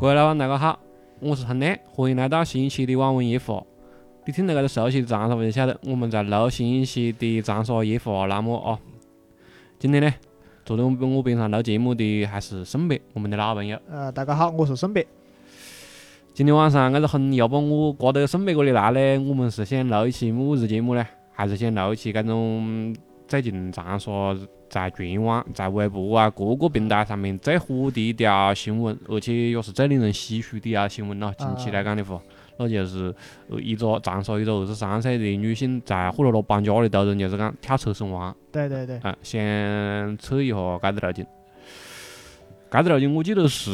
各位老板，大家好，我是亨亮，欢迎来到新一期的网文夜话。你听到这个熟悉的长沙话就晓得我们在录新一期的长沙夜话栏目啊。今天呢，坐在我我边上录节目的还是盛别，我们的老朋友。呃，大家好，我是盛别。今天晚上，这个亨利要把我挂到盛别过里来呢，我们是想录一期么子节目呢？还是想录一期这种最近长沙在全网、在微博啊各个平台上面最火的一条新闻，而且也是最令人唏嘘的一条新闻咯。近期来讲的话，那就是一个长沙一个二十三岁的女性在火辣辣搬家的途中就是讲跳车身亡。对对对。啊，想扯一下搿个路径。搿个路径我记得是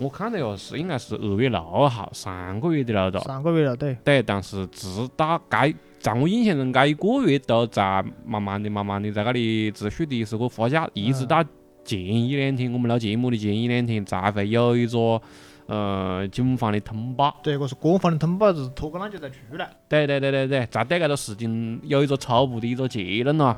我看了哟，是应该是二月六号，上个月的了哒。上个月了，对。对，但是直到该。在我印象中，这一个月都在慢慢的、慢慢的在这里持续的是个发酵，一直到前一两天，我们录节目的前一两天，才会有一个呃警方的通报。对，个是官方的通报，就是拖个啷就才出来。对对对对对，才对这个事情有一个初步的一个结论咯。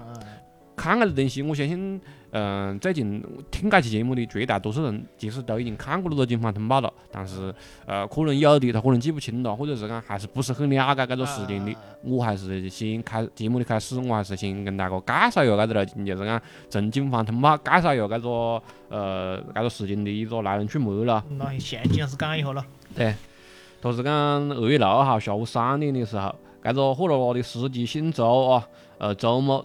看这个东西，我相信。嗯，最近听这期节目的绝大多数人，其实都已经看过那个警方通报了，但是呃，可能有的他可能记不清了，或者是讲还是不是很了解这个事情的。我还是先开节目的开始，我还是先跟大家介绍一下这个就是讲从警方通报介绍一下这个呃这个事情的一个来龙去脉了。那详细是讲一下了。对，他是讲二月六号下午三点的时候，这个货拉拉的司机姓周啊，呃，周某。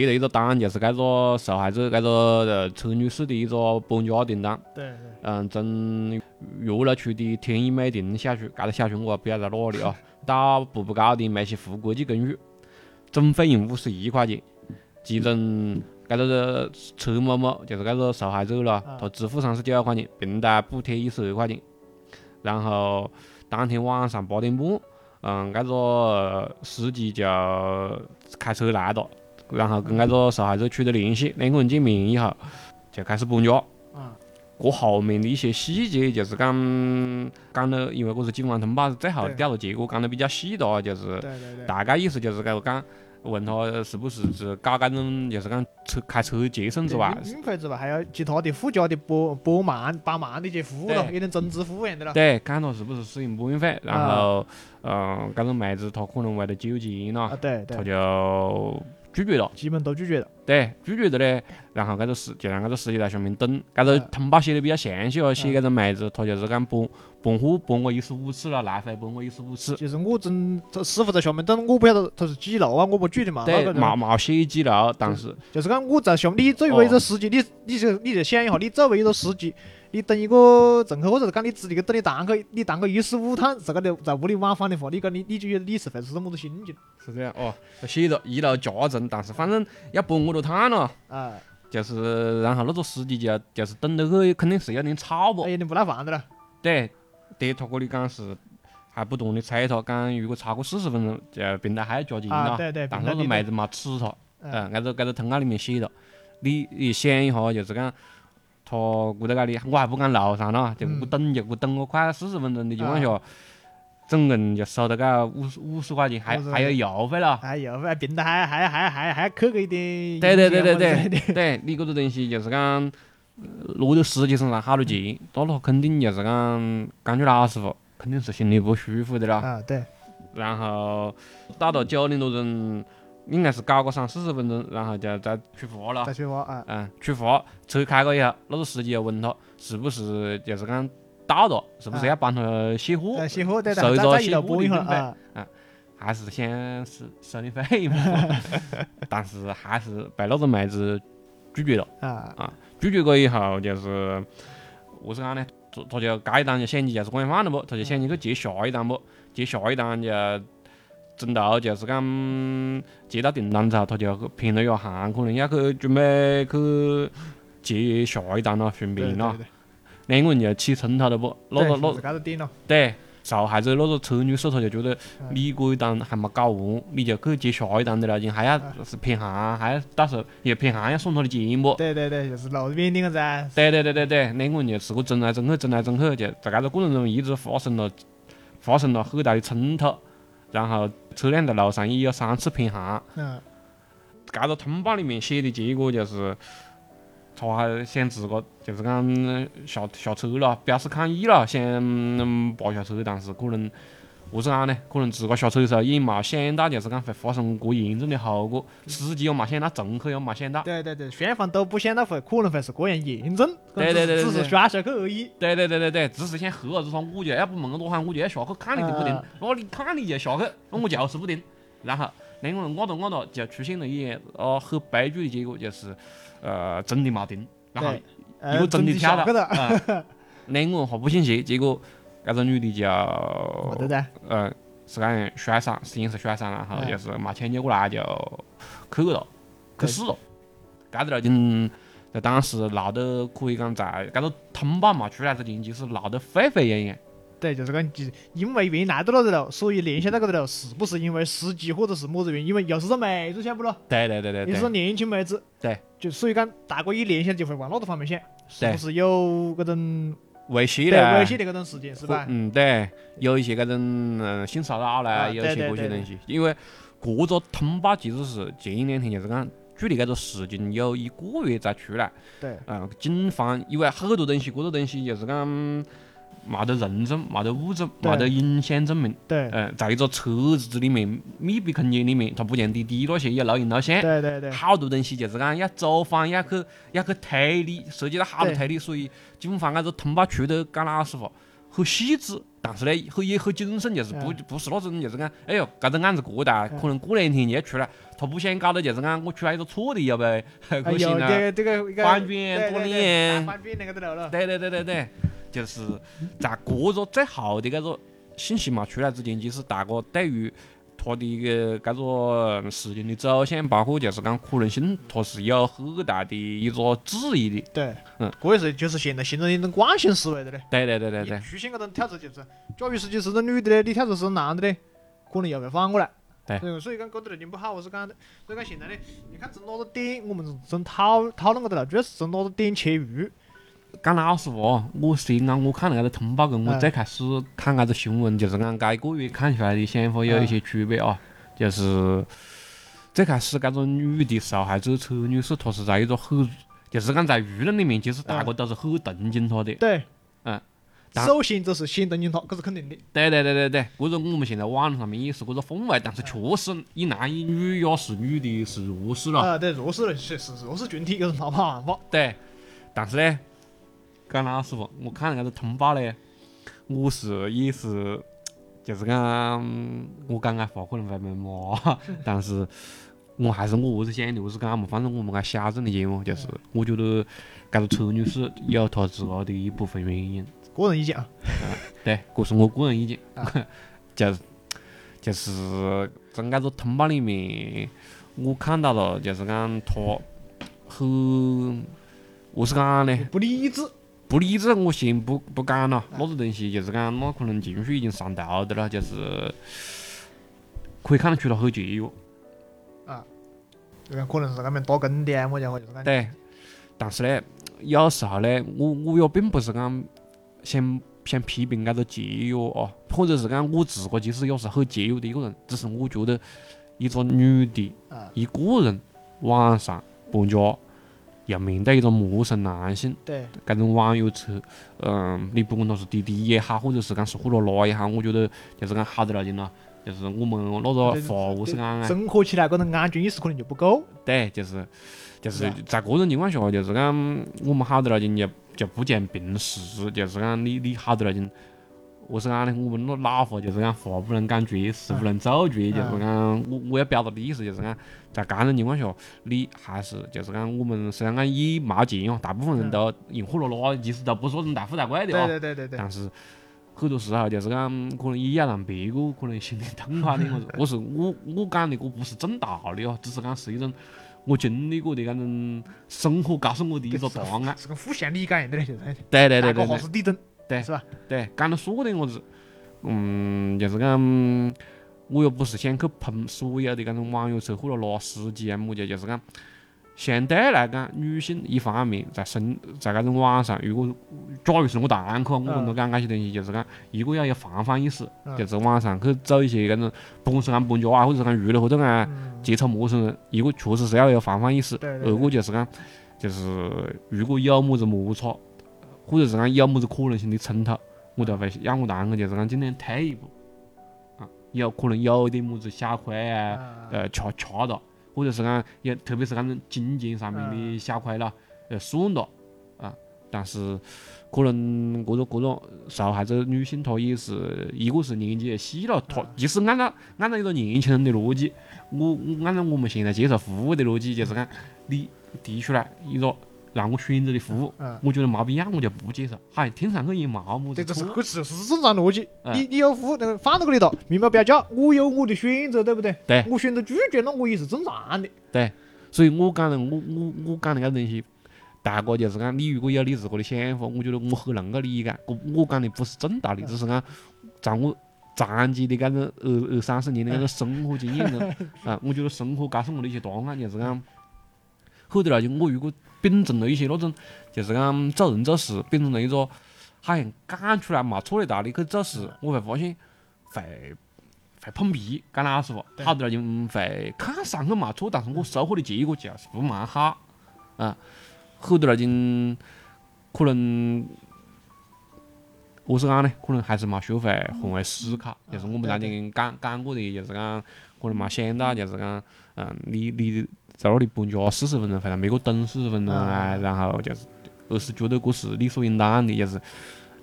接到一个单，就是这个受害者这个呃车女士的一个搬家订单。对对。嗯，从岳麓区的天益美庭小区，这个小区我不晓得在哪里啊，到步步高的梅溪湖国际公寓，总费用五十一块钱。其中这个车某某就是这个受害者了，他支付三十九块钱，平台补贴一十二块钱。然后当天晚上八点半，嗯，这个司机就开车来了。然后跟那个受害者取得联系，两个人见面以后就开始搬家。嗯。过后面的一些细节就是讲讲了，因为这是警方通报，最后调查结果讲得比较细哒，就是大概意思就是这个讲，问他是不是是搞这种就是讲车开车节省之外，运费之外，还有其他的附加的拨拨忙帮忙的一些服务咯，有点增值服务样的咯。对，看他是不是使用拨运费，然后嗯，这种妹子她可能为了救钱咯，她就。拒绝了，基本都拒绝了。对，拒绝了嘞。然后搿个司就让搿个司机在下面等。搿个通报写的比较详细哦，写搿个妹子，她就是讲搬搬货搬我一十五次了，来回搬我一十五次。就是我真这师傅在下面等，我不晓得他是几楼啊，我不记得嘛。对，冇冇写几楼，但是就是讲我在下面，你作为一个司机，你你就你就想一下，你作为一个司机。你等一个乘客，或者是讲你自己去等你堂客，你堂客一十五趟，自个的在屋里往返的话，你讲你你就你是会是么子心情？是这样哦，写着一路加层，但是反正要搬我多趟了。啊，就是然后那个司机就就是等得去，肯定是有点吵不？有点不耐烦的了。对，对他这里讲是还不断的催他，讲如果超过四十分钟，就平台还要加钱了。对对。但那个妹子没吃他。嗯。挨着挨着通告里面写着，你你想一下，就是讲。他过在搿里，我还不敢楼上了，就我等就我等我快四十分钟的情况下，总共就收了个五十五十块钱，还还有邮费了。还邮费，平台还还还还还扣个一点。对对对对对，对你搿个东西就是讲落到司机身上好多钱，那他肯定就是讲讲句老实话，肯定是心里不舒服的了。啊，对。然后到了九点多钟。应该是搞个三四十分钟，然后就再出发了。再出发啊！嗯，出发，车开过以后，那个司机又问他是不是就是讲到了，是不是要帮他卸货？卸货对收一个卸货的运费。啊，还是想是收你费嘛？但是还是被那个妹子拒绝了。啊啊！拒绝过以后就是何是讲呢？他他就这一单就想起就是管饭了不？他就想起去接下一单不？接下一单就。中途就是讲接到订单之后，他就偏了一下行，可能要去准备去接下一单了，顺便了。两个人就起冲突了不？那个那对，受害者那个车女士，她就觉得你这一单还没搞完，你就去接下一单的了，你还要是偏行，还要到时候又偏行要送他的钱不？对对对，就是路边点个噻。对对对对对，两个人就是个争来争去，争来争去，就在这个过程中一直发生了发生了很大的冲突。然后车辆在路上也有三次偏航。嗯。搿个通报里面写的结果就是，他还想自个就是讲下下车了，表示抗议了，想嗯下车，但是可能何是讲呢？可能自个下车的时候也没想到，就是讲会发生过严重的后果。司机也没想到，乘客也没想到。对对对，双方都不想到会可能会是这样严重，对对对对对只是耍下去而已。对对对对对，只是想喝啥子噻，我就要不问多喊，我就要下去看你就不定啊。我你看你就下去，那我就是不停。然后两个人按着按着就出现了一件呃很悲剧的结果，就是呃真的没停，然后对，呃又真的跳了两个人还不信邪，结果搿个女的就没得噻。呃是讲摔伤，实际是摔伤，然后哎就是没抢救过来就去了，去对死了。搿个事情在当时闹得可以讲在搿个通报嘛出来之前，就是闹得沸沸扬扬。对，就是讲，就是因为原来到那了，所以联想到搿个了，是不是因为司机或者是么子原因？因为又是个妹子，晓不咯？对对对对又是个，年轻妹子。对。就所以讲，大家一联想就会往那个方面想，是不是有搿种猥亵对嘞，猥亵的搿种事件是吧？嗯，对，有一些搿种嗯性骚扰啊嘞，有一些这些东西。因为搿个通报其实是前两天就是讲，距离这个事情有一个月才出来。对嗯，警方因为很多东西，这个东西就是讲没得人证、没得物证、对没得影像证明。对嗯，在一个车子里面密闭空间里面，它不像滴滴那些有录音录像。对对对好多东西就是讲要走访，要去要去推理，涉及到好多推理，所以警方搿个通报出的讲老实话很细致，但是呢很也很谨慎，就是不嗯不是那种就是讲，哎哟，搿个案子过大，嗯可能过两天就要出来，他不想搞得就是讲我出来一个错的要被 哎呦，去行了。这个这个一个翻卷多对对对年大翻卷那个都了了。对对对对对，就是在搿个最后的搿个信息嘛出来之前，其实大家对于他的一个搿个事情的走向，包括就是讲可能性，他是有很大的一个质疑的。对，嗯，这也是就是现在形成一种惯性思维的嘞。对对对对对一出现搿种跳槽就是，假如司机是个女的嘞，你跳槽是个男的嘞，可能又会反过来。对嗯所以讲搿个事情不好，我是讲的。所以讲现在呢，你看从哪个点，我们从讨讨论搿个了，主要是从哪个点切入。讲老实话，我先讲我看了个通报跟我嗯最开始看搿个新闻，就是讲这一个月看出来的想法有一些区别啊。就是最开始搿个女的受害者车女士，她是在一个很，就是讲在舆论里面，其实大家都是很同情她的。对，嗯。首先就是先同情她，搿是肯定的。对对对对对，搿种我们现在网络上面也是搿个氛围，但是确实一男一女也是女的是弱势了。啊，对，弱势人是是弱势群体，搿是没办法。对，但是呢，讲老实话，我看了搿个通报嘞，我是也是，就是讲我讲个话可能会被骂，但是我还是我何是想的，我是讲嘛，反正我们个小众的节目，就是我觉得搿个车女士有她自个的一部分原因，个人意见啊。对，这是我个人意见啊，就是就是从搿个通报里面，我看到了，就是讲她很，何是讲呢？不理智。不理智，我先不不讲了，那个东西就是讲，那可能情绪已经上头的了，就是可以看得出来很节约。这个可能是搿面打工的啊，么家伙就是讲。对，但是呢，有时候呢，我我也并不是讲想想批评搿个节约哦，或者是讲我自个其实也是很节约的一个人，只是我觉得一个女的啊，一个人晚上搬家，要面对一个陌生男性。对搿种网约车，嗯，你不管它是滴滴也好，或者是讲是货拉拉也好，我觉得就是讲好得了劲了。就是我们那个对法务是讲啊，生活起来搿种安全意识可能就不够。对，就是就是在搿种情况下，就是讲我们好得了劲，就就不讲平时，就是讲你你好得了劲。我是讲呢，我们那老话就是讲话不能讲绝，事不能做绝，就是讲我我要表达的意思就是讲，在搿种情况下，你还是就是讲我们虽然讲也没钱哦，大部分人都用货拉拉，其实都不是那种大富大贵的哦对。对对对对。但是很多时候就是讲，可能也要让别个可能心里痛快点。我是我是我我讲的，我不是正道理哦，只是讲是一种我经历过的搿种生活告诉我的一个答案。是跟互相理解的嘞，就是对对对大家对对话是地震，对是吧？对，讲到说点我子，嗯，就是讲我又不是想去喷所有的搿种网约车或者拉司机啊么家，就是讲。相对来讲，女性一方面在生在搿种网上，如果假如是我堂客，我跟他讲搿些东西，就是讲一个要有防范意识，嗯就是网上去走一些搿种，不管是讲搬家啊，或者是讲娱乐活动啊，嗯，接触陌生人，一个确实是要有防范意识，二个就是讲就是如果有么子摩擦，或者是讲有么子可能性的冲突，我就会让我堂哥就是讲尽量退一步，啊，有可能有点么子小亏啊，啊。呃，吃吃哒，或者是讲也特别是讲金钱上面的小亏啦，呃，算哒啊，但是可能各种各种受害者女性她也是一个是年纪也细了，她其实按照按照一个年轻人的逻辑，我我按照我们现在接受服务的逻辑，就是讲你提出来一个让我选择的服务，嗯，我觉得没必要，我就不接受。嗨，听上去也没么这个是是正常逻辑。嗯你你有服务，那个放到这里头，明码标价，我有我的选择，对不对？对我选择拒绝，那我也是正常的。对，所以我讲的，我我我讲那个东西，大个就是讲，你如果有你自个的想法，我觉得我很能够理解。我我讲的不是正道理，只是讲在我长期的搿种二二三十年的搿种生活经验中，啊，我觉得生活告诉我的一些答案，就是讲，后头来就我如果秉承了一些那种，就是讲做人做事秉承了一个好像讲出来没错的道理去做事，我会发现会会碰壁。讲老实话，好多人就会看上去没错，但是我收获的结果就是不蛮好啊。后头来就可能。我是讲呢，可能还是没学会换位思考，就是我们曾经讲讲过的，就是讲可能没想到，就是讲，嗯，你你在那里搬家四十分钟，或者没个等四十分钟啊，然后就是，而是觉得这是理所应当的，就是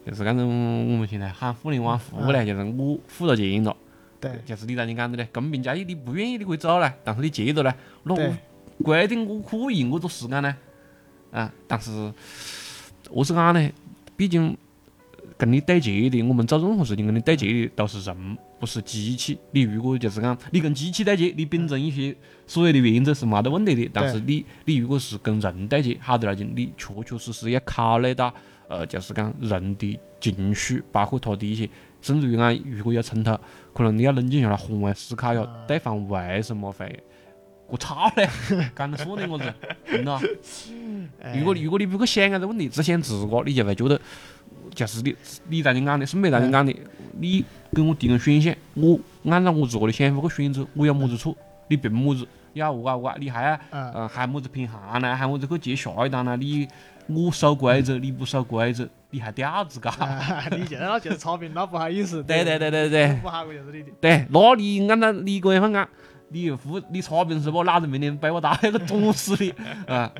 就是搿种我们现在喊互联网服务呢，就是我付了钱了，对。就是你刚才讲的呢，公平交易，你不愿意你可以走呢，但是你接着呢，那我规定我可以我个时间呢，啊，但是我是讲呢，毕竟跟你对接的，我们做任何事情跟你对接的都是人，不是机器。你如果就是讲你跟机器对接，你秉承一些所有的原则是没得问题的。但是你你如果是跟人对接，好多事情你确确实实要考虑到，呃，就是讲人的情绪，包括他的一些，甚至于讲如果有冲突，可能你要冷静下来，换位思考一下，对方为什么会过吵呢？讲的 说的么子，真的啊。如果如果你不去想这个问题，只想自个，你就会觉得，就是你你在你讲的，孙北在你讲的，你给我提供选项，我按照我自个的想法去选择，我有么子错，你凭么子要我啊我啊，你还要嗯呃还么子偏行呢，还么子去接下一单呢？你我守规则，你不守规则，你还吊子嘎？啊，你现在那就是差评，那不好意思。对对对对对不好过就是你的。对，那你按照你个样讲，你又付你差评是不？老子明天被我打那个捅死你啊！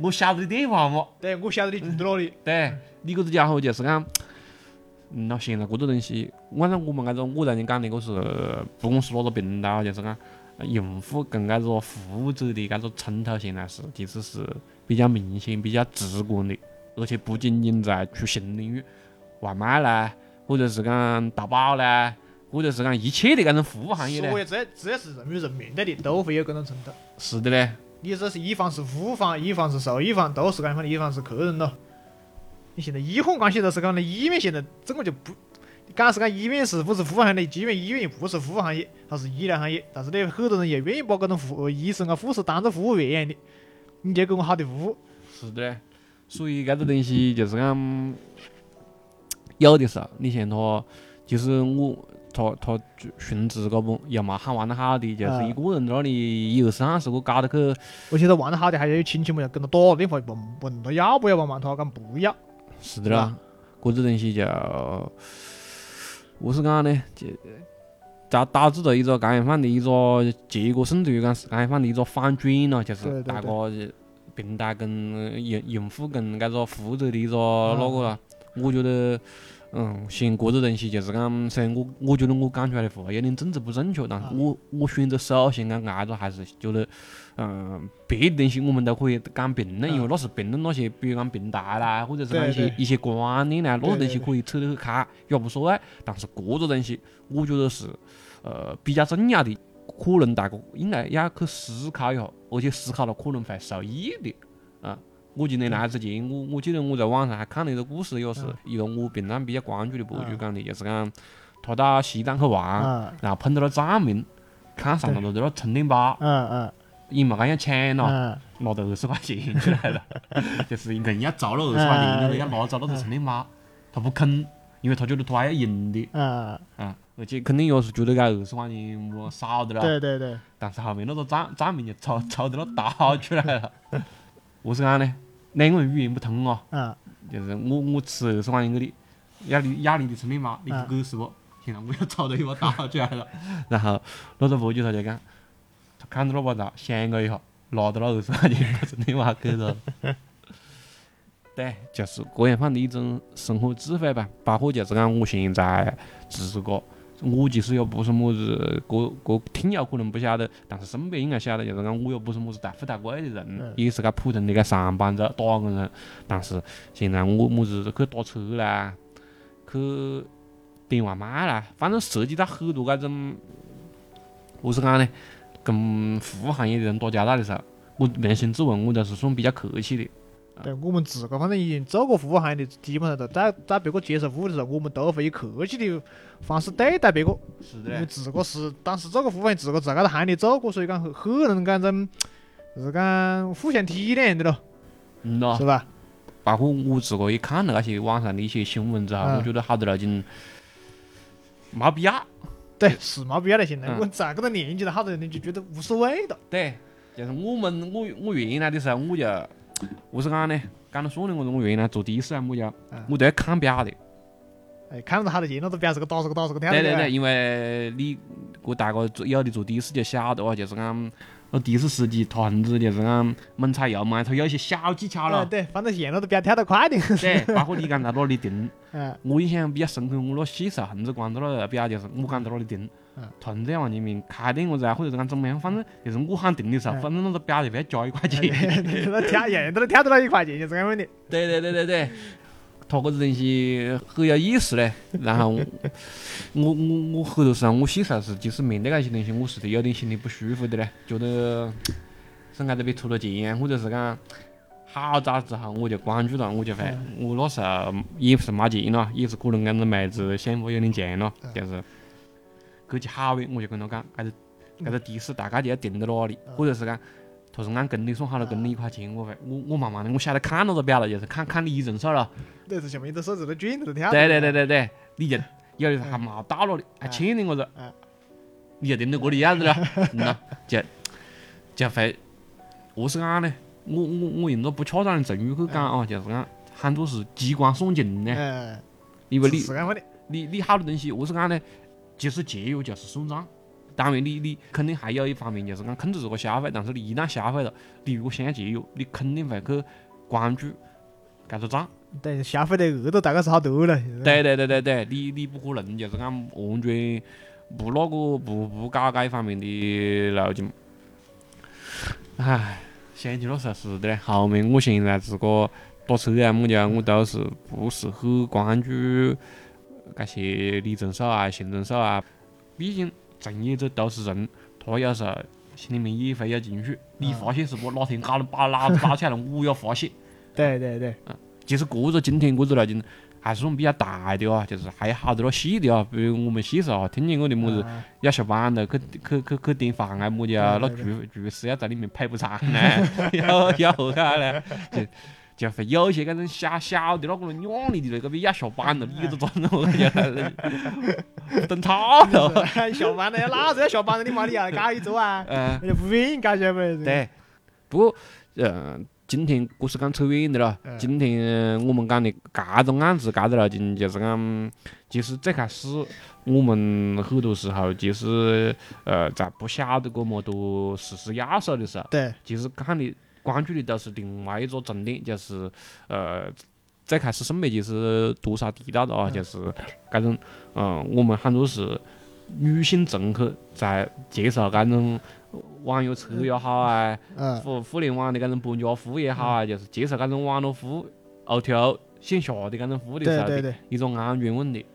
我晓得你电话嘛？对，我晓得你住在哪里。对，你这个家伙就是讲，嗯，那现在搿个东西，按照我们搿种我曾经讲的，搿是不管是哪个平台啊，就是讲呃用户跟搿个服务者的搿个冲突，现在是其实是比较明显、比较直观的，而且不仅仅在出行领域，外卖啦，或者是讲淘宝啦，或者是讲一切的搿种服务行业呢，所以只要只要是人与人面对的，都会有搿种冲突。是的嘞，你这是一方是服务方，一方是受益方，都是这样的，一方是客人咯。你现在医患关系都是讲的，医院现在整个就不，讲是讲医院是不是服务行业，基本医院又不是服务行业，它是医疗行业。但是呢，很多人也愿意把搿种服务医生啊、护士当做服务员样的，你就给我好的服务。是的嘞，所以搿个东西就是讲，有的时候你像他，就是我他他寻职个不又没喊玩得好的，就是啊一个人在那里有时候是我搞得去，而且他玩得好的，还有亲戚们要跟他打个电话问问他要不要帮忙，他讲不要。是的。啦，搿只东西就，我是讲呢，就导导致了一个搿样放的一个结果，甚至于讲是搿样放的一个反转咯，就是大家平台跟用用户跟搿个服务者的一个那个啦。我觉得，嗯，像搿只东西就是讲，虽然我我觉得我讲出来的话有点政治不正确，但是我我选择首先讲挨着还是觉得，嗯，别的东西我们都可以讲评论，因为那是评论那些，比如讲平台啦，或者是讲一些一些观念啦，那些东西可以扯得很开，也无所谓。但是这个东西，我觉得是呃比较重要的，可能大家应该要去思考一下，而且思考了可能会受益的啊。我今天来之前，我我记得我在网上还看了一个故事，也是一个我平常比较关注的博主讲的，就是讲他到西藏去玩，嗯然后碰到了藏民，看上了他的那充电宝，嗯嗯也没讲要抢咯，嗯，拿到二十块钱出来了，就是硬要找了二十块钱，就是要拿走那个充电宝，他不肯，因为他觉得他还要赢的。嗯，啊，而且肯定也是觉得搿二十块钱么少的了，对对对，但是后面那个账账面就抽抽的那刀出来了，何是讲呢？两个人语言不通哦，嗯，就是我我吃二十块钱给你，压力压力的称的嘛，你嗯。不给是不？现在，我要找到一把刀出来了。然后那个伯爵他就讲，他看到那把刀，想了一下，拿到了二十块钱，把真的把给了。对，就是个人方的一种生活智慧吧，包括就是讲我现在自个，我其实又不是么子，个个听友可能不晓得，但是身边应该晓得，就是讲我又不是么子大富大贵的人嗯，也是个普通的个上班族打工人，但是现在我么子去打车啦，去点外卖啦，反正涉及到很多搿种，何是讲呢？跟服务行业的人打交道的时候，我扪心自问，我都是算比较客气的。对我们自个反正已经做过服务行业的，基本上都在在别个接受服务的时候，我们都会以客气的方式对待别个。是因为自个是当时做过服务行业，自个在搿个行业里走过，所以讲很很能搿种，就是讲互相体谅的咯，嗯咯是，吧？包括我自个也看了那些网上的一些新闻之后，嗯我觉得好多事情没必要。对，是没必要的。现在嗯我在搿个年纪了，好多人就觉得无所谓了。对，就是我们我我原来的时候，我就何是讲呢？讲到说的，我说我原来做的士啊，我就嗯我都要看表的。哎，看到好多钱，那个表是个打是个打是个跳对对对，因为你我大概做有的做的士就晓得哦，就是讲那的士司机他横子就是讲猛踩油门，他有一些小技巧哎，了。对，反正线路都比较跳得快点。对，包括你讲在哪里停，嗯，我印象比较深刻，我那洗手横子关到那个表，就是我讲在哪里停嗯，他横子要往前面开点么子啊，或者是讲怎么样，反正就是我喊停的时候，嗯反正那个表就不要加一块钱。对那跳样样都能跳得到一块钱，就是这个问题。对对对对对，他搿个东西很有意思嘞。然后我 我我我很多时候我小时候是，其实面对搿些东西，我是有点心里不舒服的嘞，觉得是挨着被拖了钱，或者是讲好早之后我就关注了，我就会，我那时候也不是没钱了，也是可能搿种妹子想法有点强了，就是搿就好远，我就跟他讲，搿个搿个的士大概就要停在哪里，或者是讲。他是按公里算好了，公里一块钱，我会，我我慢慢的，我晓得看那个表了，就是看看里程数了。对，是下面一只手指头卷跳。对对对。对对，你就有的时候还没到那里，还嗯欠点我子嗯，你就停在这里样子了，嗯呐，就就会，何是讲呢？我我我用个不恰当的成语去讲啊，就是讲喊作是机关算尽呢，嗯，因为你。你你好多东西，何是讲呢？其实节约就是算账。当然你，你肯定还有一方面就是讲控制自个消费，但是你一旦消费了，你如果想要节约，你肯定会去关注搿个账。对，消费的额度大概是好多了。对对对对对，你你不可能就是讲完全不那个不不搞搿一方面的路径。唉，想起那时候是的嘞。后面我现在自个打车啊么家，我都是不是很关注这些里程数啊、行程数啊。毕竟从业者都是人，他有时候心里面也会有情绪。你发泄是不？哪天搞了把老子搞起来了，我要发泄。对对对，嗯其实这个今天这个路径还是算比较大的啊，就是还有好多那细的啊，比如我们细时候听见过的么子啊要下班了去去去去点饭啊么的啊，那厨厨师要在里面配不上呢，要要后头呢，就会有些搿种小小的那个软力的那个要下班了，你都装着我就等他了，下班了，老子要下班了，你妈你要搞一桌啊？嗯。我就不愿意搞晓不？对，不过呃，今天这是讲扯远的了。今天我们讲的搿种案子，搿个路径就是讲，其实最开始我们很多时候就是呃，在不晓得搿么多事实要素的时候，对，其实看的关注的都是另外一个重点，就是呃。最开始沈北其实多少提到的啊，嗯就是搿种，嗯，我们很多是女性乘客在接受搿种网约车也好啊，嗯，互互联网的搿种搬家服务也好啊，就是接受搿种网络服务、OTO 线下的搿种服务的时候的一种安全问题。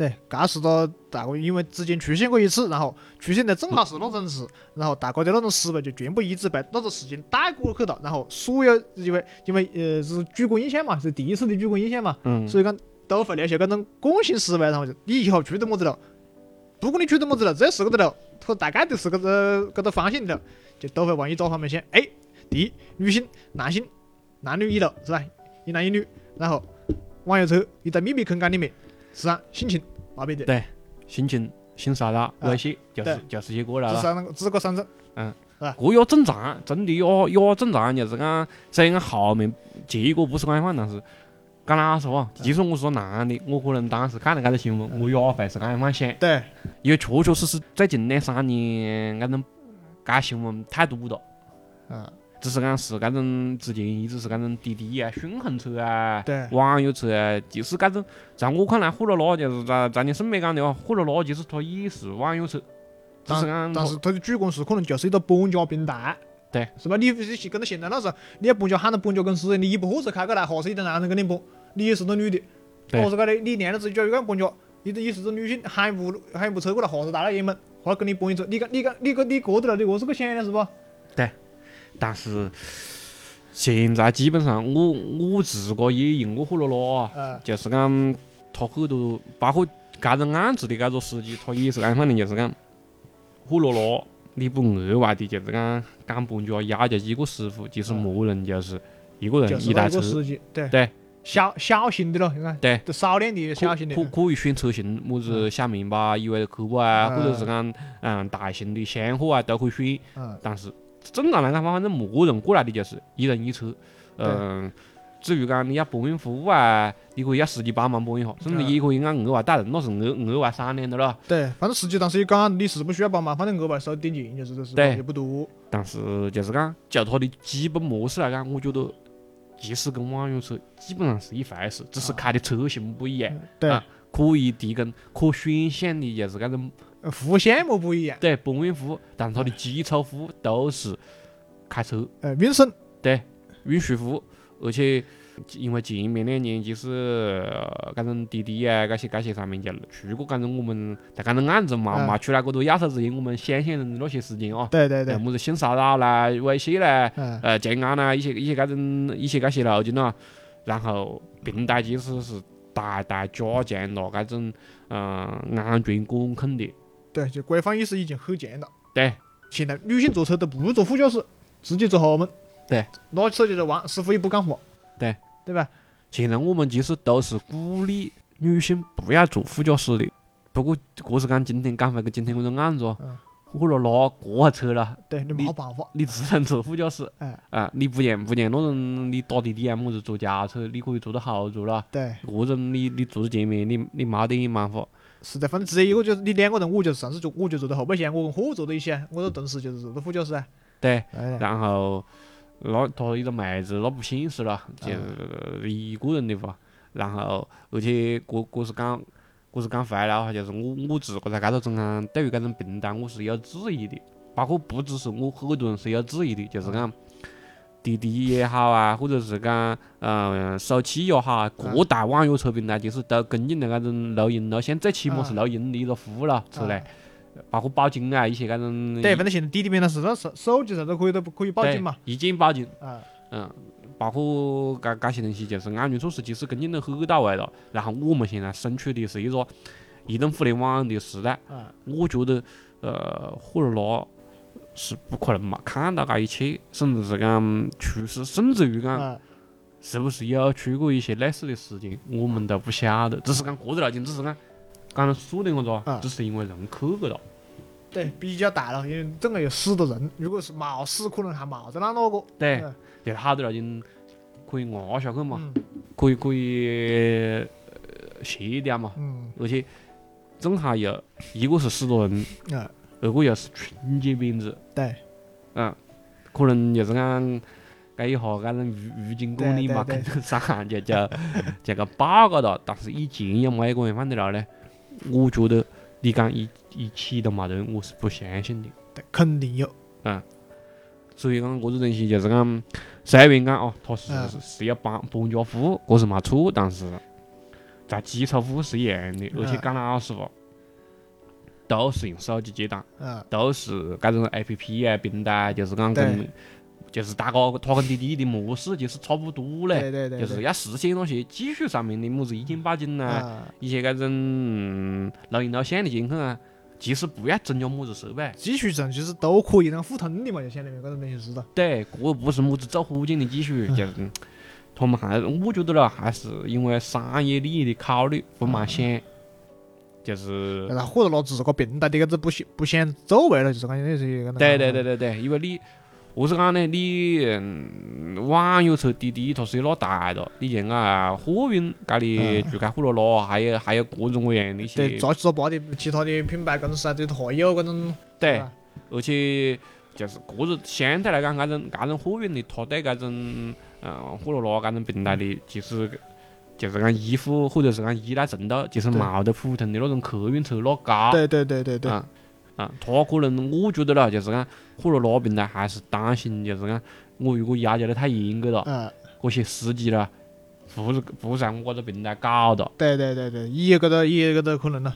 对，搿是个大概因为之前出现过一次，然后出现的正好是那种事，然后大家的那种思维就全部一直被那个事情带过去了，然后所有因为因为呃是主观印象嘛，是第一次的主观印象嘛，嗯，所以讲都会留下搿种共性思维，然后就你以后出的么子了，不管你出的么子了，只要是搿个了，它大概都是搿个搿个方向的了，就都会往一个方面想。哎，第一，女性、男性、男女一路是吧？一男一女，然后网约车你在密空间里面，是啊，性侵那边的，对性侵、性骚扰、啊猥亵，就是就是些过来了。这三个这个三种。嗯。吧？这要正常，真的要要正常，就是讲虽然后面结果不是官方，但是讲老实话，即使我说男的，我可能当时看了这个新闻，我也会是安放想，对，因为确确实实最近两三年，搿种该新闻太多了。嗯，只是讲是搿种之前一直是搿种滴滴啊、顺风车啊、对网约车啊，就是搿种，在我看来，货拉拉就是在在你身边讲的话，货拉拉其实它也是网约车，只是讲但是它的主公司可能就是一个搬家平台，对，是吧？你你跟到现在那时候，你要搬家喊到搬家公司，你一部货车开过来，哈是一个男人跟你搬，你也是个女的，对哈是搿的，你练了自己脚又讲搬家，你也是个女性，喊一部喊一部车过来，哈是大老爷们，哈跟你搬一车，你讲你讲你个你过得了，你何是个想的是不？但是现在基本上我我自个也用过货拉拉啊，呃，就是讲他很多，包括搿种案子的搿个司机，他也是讲反正，就是讲货拉拉你不额外的，就是讲赶搬家要求几个师傅，其实默认就是一个人是一台车那个，司机，对对，小小型的咯，你看，对。就少量的小型的可，可可以选车型，么子小面包、一位客户啊，嗯或者是讲嗯大型的厢货啊，都可以选。嗯，但是正常来讲，反正默认过来的就是一人一车。嗯，至于讲你要搬运服务啊，你可以要司机帮忙搬一下，甚至嗯也可以按额外带人，那是额额外商量的了。对，反正司机当时也讲你是不需要帮忙，反正额外收点钱就是这是吧，对也不多，但是就是讲，就它的基本模式来讲，我觉得其实跟网约车基本上是一回事，只是开的车型不一样。对啊，可以提供可选项的就是这种呃服务项目不一样，对搬运服务，但是它的基础服务都是开车。呃，运送，运输服务，而且因为前面两年就是呃搿种滴滴啊，搿些搿些上面就出过搿种我们在搿种案子嘛嘛出来过多亚洲之前，我们想象的那些事情啊，对对对。呃，么子性骚扰啦、猥亵啦、嗯，呃建安啦，一些一些搿种一些搿些路径咯，然后平台其实是大大加强了搿种嗯安全管控的，对，就规范意识已经很强了。对现在女性坐车都不坐副驾驶，直接坐后门。对，拿起手机在玩，师傅也不讲话。对，对吧？现在我们其实都是鼓励女性不要坐副驾驶的。不过，这是讲今天讲回个今天这个案子哦嗯，货拉拉过下车了，对你你没办法。你只能坐副驾驶。哎，啊，你不像不像那种你打滴滴啊，么子坐轿车，你可以坐到后座了。对，这种你你坐在前面，你你没得办法。是的，反正只有一个就是你两个人，我就上次就我就坐在后备箱，我跟货坐在一起啊，我这顿时就是坐到副驾驶啊。对，哎，然后那他一个妹子，那不现实了，就一个人的话，然后而且这这是讲，这是讲坏了哈，就是我我自个在搿头中间对于这种平台我是有质疑的，包括不只是我，很多人是有质疑的，就是讲滴滴也好啊，或者是讲嗯手气也好啊，各大网约车平台其实都跟进了搿种录音录像，最起码是录音的一个服务了出来，包括报警啊一些搿种。对，反正现在滴滴平台是让手手机上都可以都可以报警嘛。一键报警。啊，嗯，包括搿搿些东西，就是安全措施其实跟进得很到位了。然后我们现在身处的是一个移动互联网的时代，啊，我觉得呃，货拉拉是不可能嘛看到搿一切，甚至是讲出事，甚至于讲啊，是不是有出过一些类似的事情，我们都不晓得。只是讲个人路径，只是讲刚才说的我啊子，只是因为人去过了。对，比较大了，因为整个有死的人，如果是冇死，可能还冇在那那个。对嗯，就好多路径可以压下去嘛，嗯可以可以呃卸掉嘛。嗯而且正好有一个是死多人，啊，二个又是春节编制，对嗯，可能就是讲搿一下搿种预预警管理嘛，跟得上就 就就个报个了。但是以前有没一个人放得了呢？我觉得你讲一一起都没得，我是不相信的。对，肯定有。嗯所以讲，搿个东西就是讲，虽然讲哦，他是嗯是是要搬搬家服务，搿是没错，但是在基础服务是一样的，而且嗯讲老实话，都是用手机接单，啊，都是搿种 A P P 啊平台，就是讲跟就是大家它跟滴滴的模式就是差不多嘞，对对对，就是要实现那些技术上面的么子一键报警呐，啊，一些搿种嗯录音录像的监控啊，其实不要增加么子设备。技术上其实都可以让互通的嘛，就相当于搿种东西是的。对，这不是么子做火箭的技术，就是嗯他们还我觉得了，还是因为商业利益的考虑，不蛮想。就是但是或者拿自个病带的个子不显不显走位了，就是讲有些个。对对对对对，因为你何是讲呢？你嗯网约车滴滴它是有哪大的？你像啊货运搿里就开货罗罗，还有还有各种各样的一些对，杂七杂八的其他的品牌公司啊，对还有搿种。对，而且就是个人相对来讲，搿种搿种货运的，它对搿种嗯货罗罗搿种平台的，其实就是讲依附或者是讲依赖程度，就是对冇得普通的那种客运车那高。对对对对对。啊啊，他可能我觉得啦，就是讲货罗拉平台还是担心，就是讲我如果要求得太严格了，嗯，这些司机啦，不是不在我这平台搞的。对对对对，也有搿个也有搿个可能了。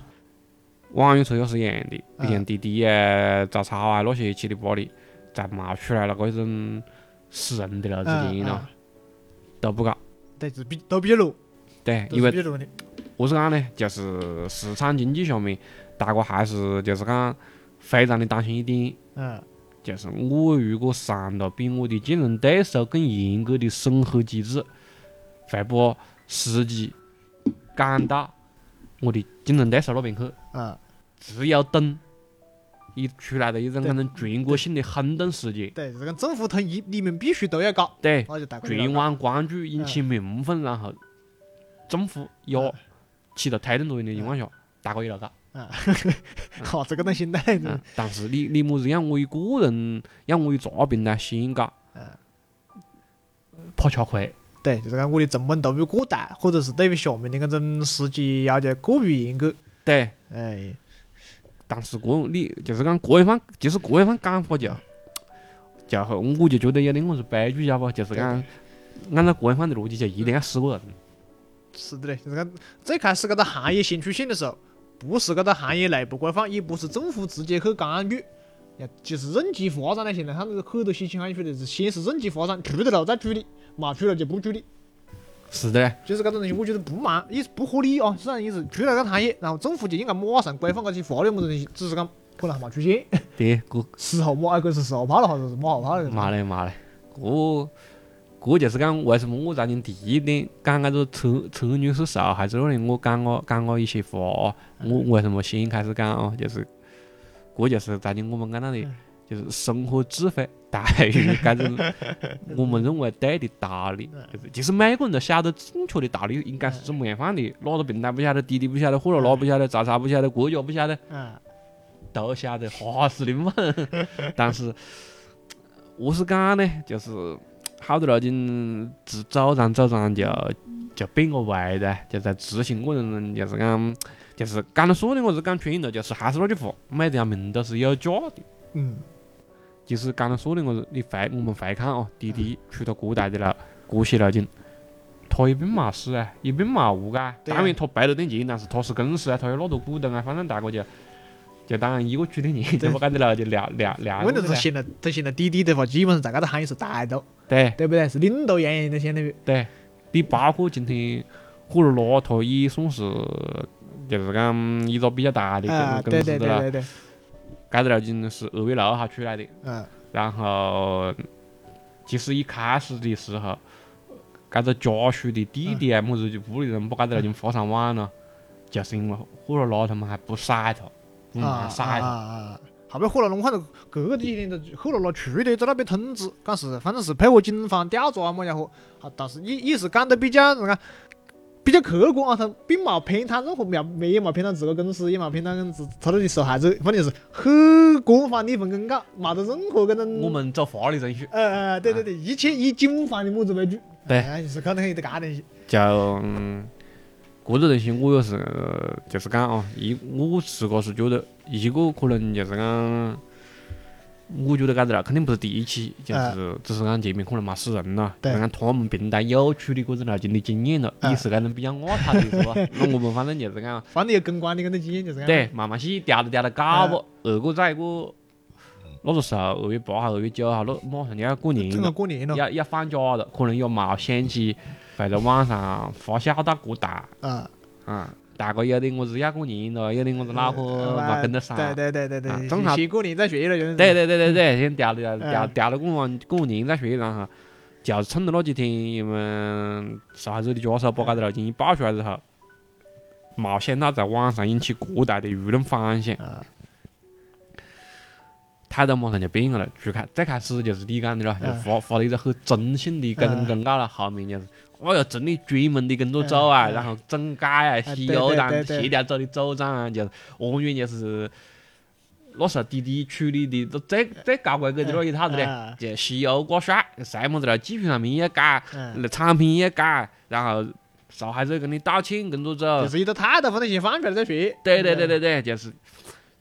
网约车也是一样的，嗯你像滴滴啊、早超啊那些七里八里，再冒出来了搿种死人的了之嗯间咯嗯，都不搞。对，是比都比较弱，对，因为是比较弱的。何是讲呢？就是市场经济下面，大家还是就是讲非常的担心一点，嗯，就是我如果上了比我的竞争对手更严格的审核机制，会把司机赶到我的竞争对手那边去，嗯，只有等一出来的一种对搿种全国性的轰动事件，对，这个政府统一，你们必须都要搞，对，全网关注，引起民愤，然后政府也嗯起到推动作用的情况下，大家也要搞。好，这个东心态，嗯，但是你你么子让我一个人，让我一个平台先搞，嗯怕吃亏。对，就是讲我的成本投入过大，或者是对于下面的搿种司机要求过于严格，对，哎，但是个你就是讲各一方，就是各一方讲法就，就我就觉得有点我是悲剧，晓得不？就是讲按照各一方的逻辑，就一定要死个人。是的嘞，就是讲最开始搿个行业先出现的时候，不是搿个行业内部规范，也不是政府直接去干预，呀，就是任其发展嘞。现在他那个很多新兴行业出的是先是任其发展，出得了再处理，没出了就不处理。是的，就是搿种东西，我觉得不蛮也是不合理啊。虽然也是出了搿个行业，然后政府就应该马上规范搿些法律么子东西，只是讲可能还没出现。对，个事后马，搿是事后怕了，还是马后怕了？妈嘞妈嘞，个个就是讲为什么我在你第一点讲搿个车车女是受害者那里，我讲我讲我一些话，我为什么先开始讲哦，就是这就是在你我们讲到的嗯，就是生活智慧大于搿种 我们认为对的道理，就是其实每个人都晓得正确的道理应该是怎么样放的，哪个平台不晓得，滴滴不晓得，货罗拉不晓得，早茶不晓得，国家不晓得。嗯，都晓得哈是的嘛，但是何是讲呢？就是好多路径只走上走上就就变个味的，就在执行过程中就是讲，就是讲了说的我是讲穿了，就是还是那句话，每条命都是有价的。嗯，就是讲了说的我是你回我们回看哦，滴滴出了这大的了，这些路径。他也并冇死啊，也并冇误啊。当然他赔了点钱，但是他是公司啊，他有那多股东啊，反正大家就就当一个区的人就把搿个了就聊聊聊过去了。问题是现在，他现在滴滴的话，基本上在搿个行业是大头，对对不对？是领头羊羊的，相当于。对，你包括今天火罗拉，它也算是就是讲一个比较大的啊，公司。对对对对，搿个路径是二月六号出来的，嗯，然后其实一开始的时候，该个家属的弟弟啊，么子就屋里人把搿个路径发上网了，就是因为火罗拉他们还不甩它，不啊蛮甩它。啊啊！后边火了龙看到隔个几天的后来了出的在那边通知，讲是反正是配合警方调查啊么家伙，啊，但是也也是讲得比较那个比较客观啊，他并没偏袒任何，没没也没偏袒这个公司，也没偏袒自他的受害者，反正是很官方的一份公告，没得任何搿种。我们走法律程序，呃呃，对对对，一切以警方的么子为主。对哎，是可能有点搿东西。就嗯，搿个东西我也是呃就是讲哦，一我自个是觉得一个可能就是讲，我觉得搿个了肯定不是第一期，就是只是讲前面可能没死人了，讲他们平台有处理搿种路径的经验了，嗯也是搿种比较外塌的是吧？那我们反正就是讲，反正有公关的搿种经验就是讲。对，慢慢细调着调着搞不，二个再一个，那个时候二月八号、二月九号，那马上就要过年了。过年了。要要放假了，可能也冇想起会在网上发酵到过大啊，啊！大概有点我是要过年了，有点我是恼火没跟得上。对对对对对，啊正好先过年再学了，就是。对对对对对，先调了调调了过完过完年再说，然后就是趁着那几天，因为受害者的家属把搿个路情一爆出来之后，冒险到在网上引起过大的舆论反响，啊，态度马上就变个了。最开最开始就是你讲的了，就嗯发发了一个很中性的这种嗯公告了，后面就是。哦哟，真的专门的工作组啊，然后整改啊，对西游党对对对。谢掉走的组长啊，就是完全就是那时候滴滴处理的都最最高规格的那一套子的，啊就西游挂帅，什么子了，技术上面也改，产品也改，然后受害者跟你道歉，工作组就。是一个态度反正先放出来再说。对对对对对，就是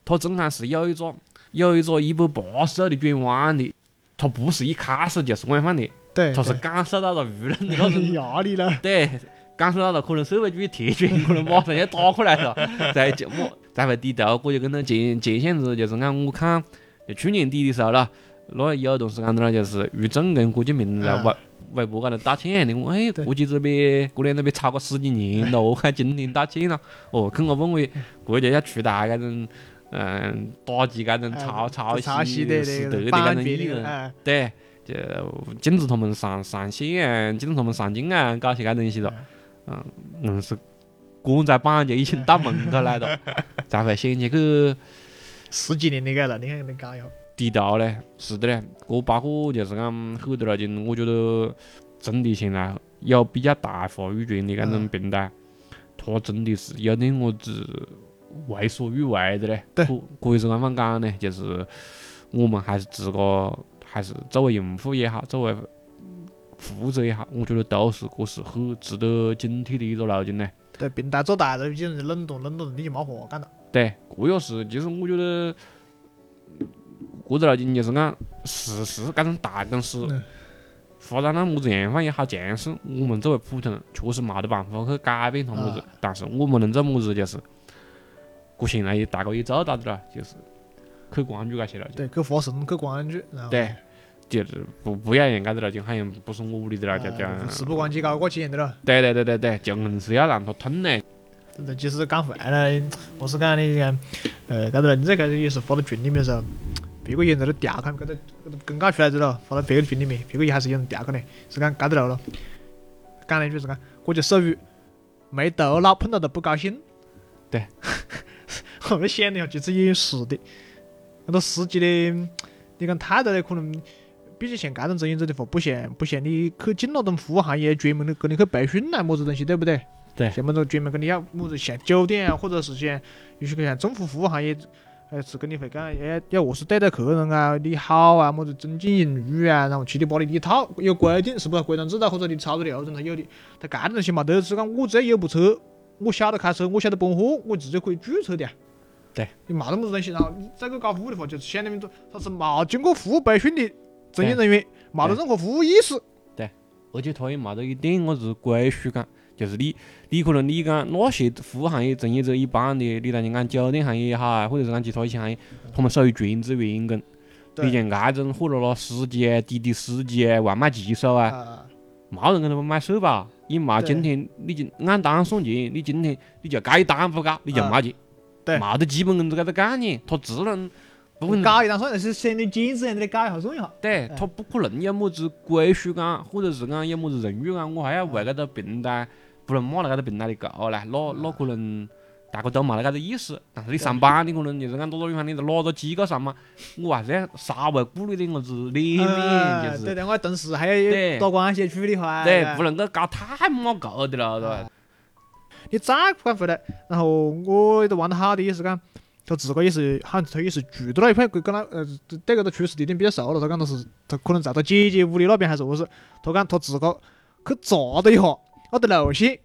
他正常是有一个有一个一百八十度的转弯的，他不是一开始就是官方的，对，他是感受到了舆论的那种，压力了。对，感受到了可能社会主义铁拳可能马上要打过来了，再就我再会低头，我就跟他前前些子就是讲我看就去年底的时候了，那有同事讲到了就是于正跟郭敬明在微微博高头道歉的，我哎，对。估计这边过年那边吵个十几年了，我还今天道歉了，哦，跟我认为国家要出台这种。嗯，打击这种抄抄抄袭袭的是德的搿那个版种艺人，对，就禁止他们上上线啊，禁止他们上镜啊，搞些搿东西哒。嗯，硬是关在榜就已经到门口来了，才会想起去十几年的个了，你看你搞一下。低调嘞。是的嘞，这包括就是讲很多了就我觉得真的现在有比较大话语权的搿种嗯平台，它真的是有点么子为所欲为的嘞。对可可以是啷方讲呢？就是我们还是自个还是作为用户也好，作为服务者也好，我觉得都是这是很值得警惕的一个路径呢。对，平台做大了，有些人就冷冻，冷冻你就没话干了。对，这也是，其实我觉得，这个路径就是讲，事实这种大公司嗯发展到么子样范也好，强势，我们作为普通人确实没得办法去改变它么子啊，但是我们能做么子就是，这现在也大家也做到的了，就是去关注搿些路径，对，去发声，去关注，然后对，就是不不要让搿个路径好像不是我屋里的了，就这样呃，事不关己搞过去的了。对对对对对，就硬是要让他吞嘞，这其实讲坏了，我是讲你讲，呃，搿个你这个也是发到群里面的时候，别个也在那调侃，搿个搿个公告出来之后，发到别个群里面，别个也还是有人调侃的，是讲搿个路了。讲了一句是讲，我就属于没头脑碰到都不高兴。对，我们想了一下，其实也是的。很多司机的，你讲态度呢，可能比起像搿种职业者的话，不像不像你去进那种服务行业，专门的跟你去培训啊，么子东西，对不对？对像么子专门跟你要么子像酒店啊，或者是像有些个像政府服务行业，还是跟你会讲要要何是对待客人啊，你好啊，么子尊敬用语啊，然后七里八里的一套有规定，是不是规章制度或者你操作流程它有的，他搿种东西嘛，都是讲我只要有部车，我晓得开车，我晓得搬货，我直接可以注册的呀。对，你没得么子东西，然后你再去搞服务的话，就是相当于说他是没经过服务培训的从业人员，没得任何服务意识。对。而且他也没得一点么子归属感，就是你，你可能你讲那些服务行业从业者一般的，你当你讲酒店行业也好啊，或者是讲其他一些行业，他们属于全职员工。对你像搿种货拉拉司机啊、滴滴司机啊、外卖骑手啊，啊，没人跟他们买社保，也没今天你就按单算钱，你今天你就该单不搞，你就啊没钱，对没得基本工资搿个概念，他只能不可能搞一单算，是像你兼职一样的搞一下算一下。对，哎他不可能有么子归属感，或者是讲有么子荣誉感，我还要为搿个平台，不能骂了搿个平台的狗唻，那那可能大家都没得搿个意识。但是你上班，你可能就是讲多多地方你在哪个机构上班，我还是要稍微顾虑点么子脸面，就是哎对对，我同事还对要打关系处理下。对，哎不能够搞太没够的了，对吧？你再讲回来，然后我都玩得好的也是讲，他自个也是，好像他也是住到那一块，跟跟他呃对搿个出事地点比较熟了，他讲他是他可能在他姐姐屋里那边还是何是，他讲他自个去查了一下那个路线，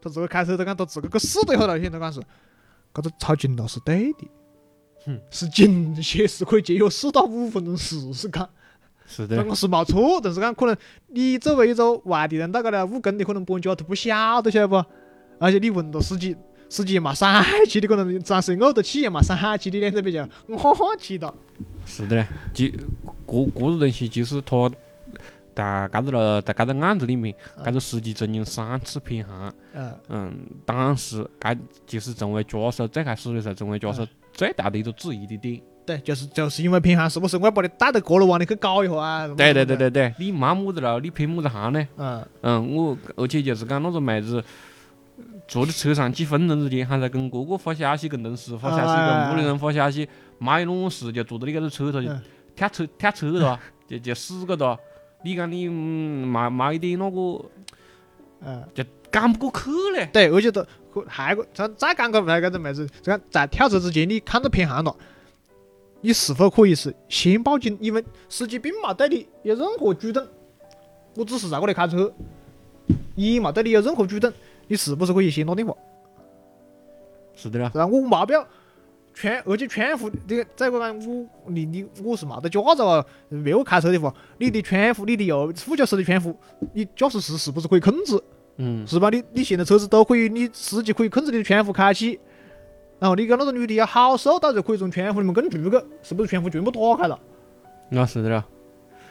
他自个开车，他讲他自个去试了一下路线，他讲是搿个抄近道是对的嗯，是近些是可以节约四到五分钟试试看。是的这，个是没错，但是讲可能你作为一个外地人到搿来务工的，可能搬家他不晓得，晓得不？而且你问到司机，司机也没生气的，可能暂时怄得起也没生气的，两这边就我气哒。是的嘞。其搿搿个东西，其实他在搿个了，在搿个案子里面，搿个司机曾经三次偏航。嗯，当时搿就是成为驾驶最开始的时候，成为驾驶最大的一个质疑的点。对，就是就是因为偏航，是不是我要把你带到过路湾里去搞一下啊？对对对。对对，你没么子路，你偏么子航呢？嗯，嗯，我而且就是讲那个妹子，坐在车上几分钟之间，还在跟哥哥发消息，跟同事发消息，跟屋里人发消息，妈一弄事就坐到你搿个车头就嗯跳车跳车了，就就死个哒。你讲你嗯嘛嘛一点那个嗯，就赶不过去嘞。对，而且都还个再再讲个还有个妹子，这个在跳车之前你看到偏航了，你是否可以是先报警？因为司机并没对你有任何举动，我只是在这里开车，也没对你有任何举动，你是不是可以先打电话？是的啦，然后？我没必要全，而且全副这个再个讲，我你你我是没得驾照啊，没有开车的话，你的全副，你的右副驾驶的全副，你驾驶室是不是可以控制？嗯，是吧？你你现在车子都可以，你司机可以控制你的全副开启，然后你跟那个女的要好受到就可以从全副里面跟出去，是不是全副全部打开了？那是的啦。